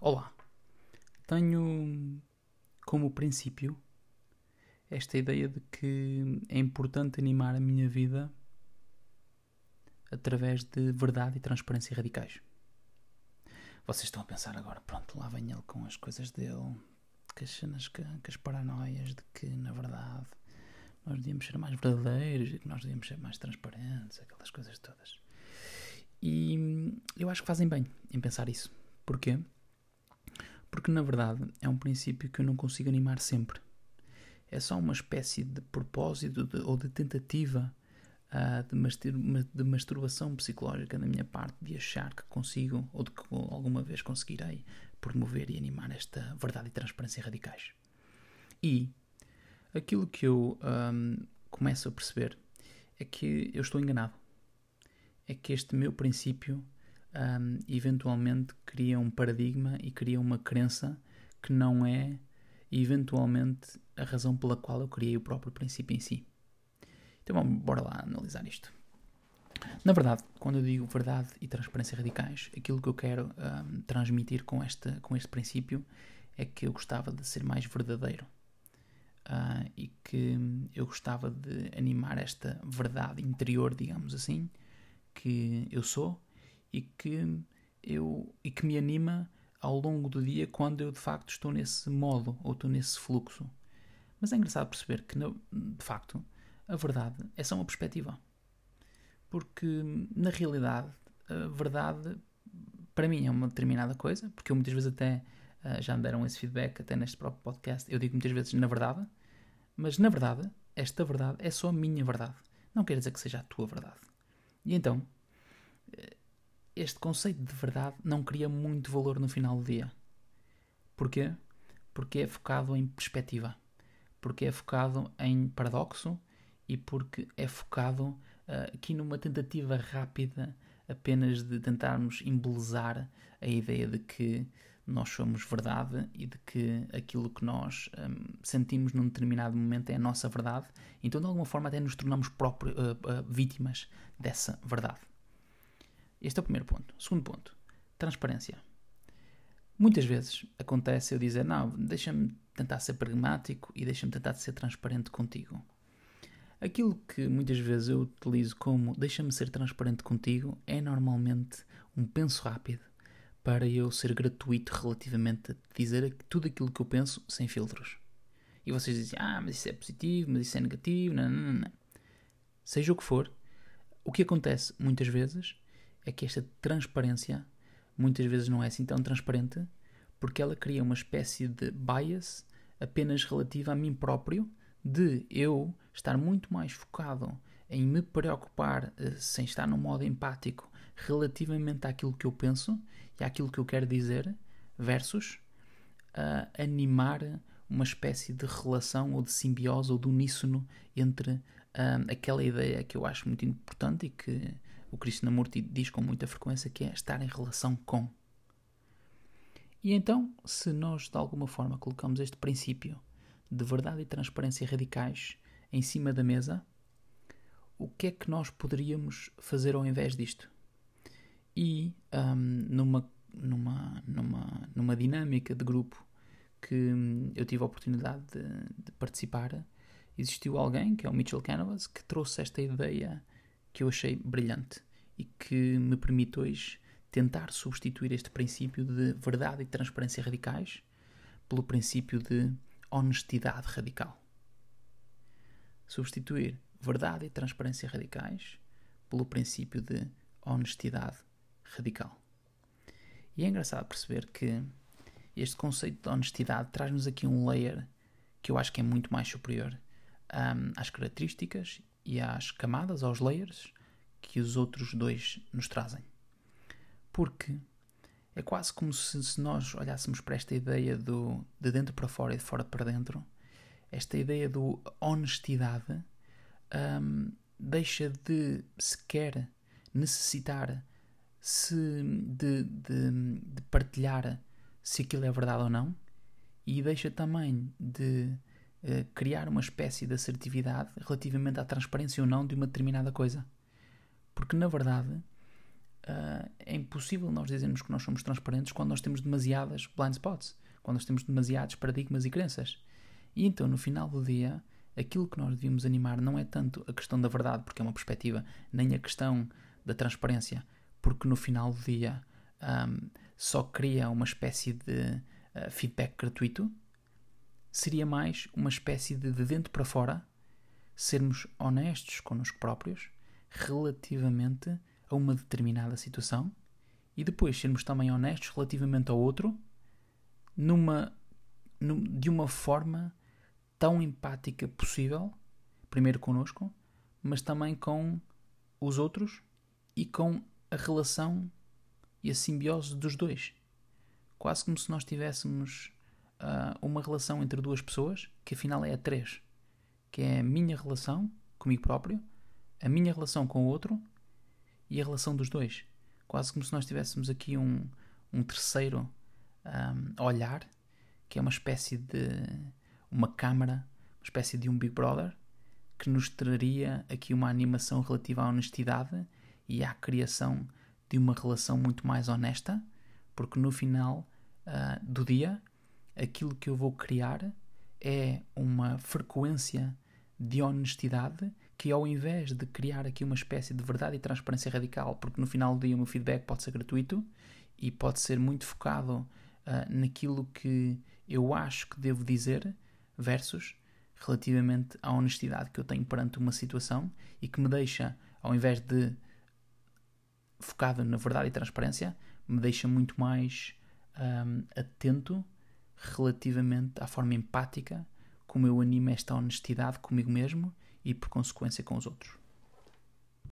Olá. Tenho como princípio esta ideia de que é importante animar a minha vida através de verdade e transparência radicais. Vocês estão a pensar agora, pronto, lá vem ele com as coisas dele, com as cenas, com, as paranoias de que, na verdade, nós devíamos ser mais verdadeiros e que nós devíamos ser mais transparentes, aquelas coisas todas. E eu acho que fazem bem em pensar isso. Porquê? Porque na verdade é um princípio que eu não consigo animar sempre. É só uma espécie de propósito de, ou de tentativa uh, de, mastur de masturbação psicológica da minha parte de achar que consigo ou de que alguma vez conseguirei promover e animar esta verdade e transparência radicais. E aquilo que eu um, começo a perceber é que eu estou enganado. É que este meu princípio um, eventualmente cria um paradigma e cria uma crença que não é eventualmente a razão pela qual eu criei o próprio princípio em si. Então vamos, bora lá analisar isto. Na verdade, quando eu digo verdade e transparência radicais, aquilo que eu quero um, transmitir com, esta, com este princípio é que eu gostava de ser mais verdadeiro uh, e que eu gostava de animar esta verdade interior, digamos assim, que eu sou e que, eu, e que me anima ao longo do dia quando eu de facto estou nesse modo ou estou nesse fluxo. Mas é engraçado perceber que, de facto, a verdade é só uma perspectiva. Porque, na realidade, a verdade para mim é uma determinada coisa, porque eu muitas vezes até uh, já me deram esse feedback, até neste próprio podcast, eu digo muitas vezes na verdade, mas na verdade, esta verdade é só a minha verdade. Não quer dizer que seja a tua verdade. E então, este conceito de verdade não cria muito valor no final do dia. Porquê? Porque é focado em perspectiva, porque é focado em paradoxo e porque é focado uh, aqui numa tentativa rápida apenas de tentarmos embelezar a ideia de que nós somos verdade e de que aquilo que nós um, sentimos num determinado momento é a nossa verdade, então de alguma forma até nos tornamos próprios, uh, uh, vítimas dessa verdade. Este é o primeiro ponto. Segundo ponto, transparência. Muitas vezes acontece eu dizer, não, deixa-me tentar ser pragmático e deixa-me tentar ser transparente contigo. Aquilo que muitas vezes eu utilizo como deixa-me ser transparente contigo é normalmente um penso rápido para eu ser gratuito relativamente a dizer tudo aquilo que eu penso sem filtros. E vocês dizem, ah, mas isso é positivo, mas isso é negativo, não, não, não. Seja o que for, o que acontece muitas vezes é que esta transparência muitas vezes não é assim tão transparente porque ela cria uma espécie de bias apenas relativa a mim próprio de eu estar muito mais focado em me preocupar uh, sem estar no modo empático relativamente àquilo que eu penso e àquilo que eu quero dizer versus animar uma espécie de relação ou de simbiose ou de uníssono entre uh, aquela ideia que eu acho muito importante e que o Krishnamurti diz com muita frequência que é estar em relação com. E então, se nós de alguma forma colocamos este princípio de verdade e transparência radicais em cima da mesa, o que é que nós poderíamos fazer ao invés disto? E um, numa, numa, numa, numa dinâmica de grupo que hum, eu tive a oportunidade de, de, participar, existiu alguém, que é o Mitchell Canvas, que trouxe esta ideia que eu achei brilhante e que me permite hoje tentar substituir este princípio de verdade e transparência radicais pelo princípio de honestidade radical. Substituir verdade e transparência radicais pelo princípio de honestidade radical. E é engraçado perceber que este conceito de honestidade traz-nos aqui um layer que eu acho que é muito mais superior um, às características e às camadas, aos layers que os outros dois nos trazem. Porque é quase como se, se nós olhássemos para esta ideia do de dentro para fora e de fora para dentro, esta ideia do honestidade um, deixa de sequer necessitar se de, de, de, partilhar se aquilo é verdade ou não e deixa também de uh, criar uma espécie de assertividade relativamente à transparência ou não de uma determinada coisa. Porque, na verdade, uh, é impossível nós dizermos que nós somos transparentes quando nós temos demasiadas blind spots, quando nós temos demasiados paradigmas e crenças. E então, no final do dia, aquilo que nós devíamos animar não é tanto a questão da verdade, porque é uma perspectiva, nem a questão da transparência, porque no final do dia um, só cria uma espécie de uh, feedback gratuito. Seria mais uma espécie de de dentro para fora sermos honestos connosco próprios relativamente a uma determinada situação e depois sermos também honestos relativamente ao outro numa, num, de uma forma tão empática possível, primeiro connosco, mas também com os outros e com a relação e a simbiose dos dois. Quase como se nós tivéssemos uh, uma relação entre duas pessoas, que afinal é a três, que é a minha relação comigo próprio, a minha relação com o outro e a relação dos dois. Quase como se nós tivéssemos aqui um, um terceiro um, olhar, que é uma espécie de uma câmara, uma espécie de um Big Brother, que nos traria aqui uma animação relativa à honestidade e à criação de uma relação muito mais honesta, porque no final uh, do dia aquilo que eu vou criar é uma frequência de honestidade que ao invés de criar aqui uma espécie de verdade e transparência radical, porque no final do dia o meu feedback pode ser gratuito e pode ser muito focado uh, naquilo que eu acho que devo dizer, versus relativamente à honestidade que eu tenho perante uma situação e que me deixa, ao invés de focado na verdade e transparência, me deixa muito mais um, atento relativamente à forma empática como eu animo esta honestidade comigo mesmo e por consequência com os outros.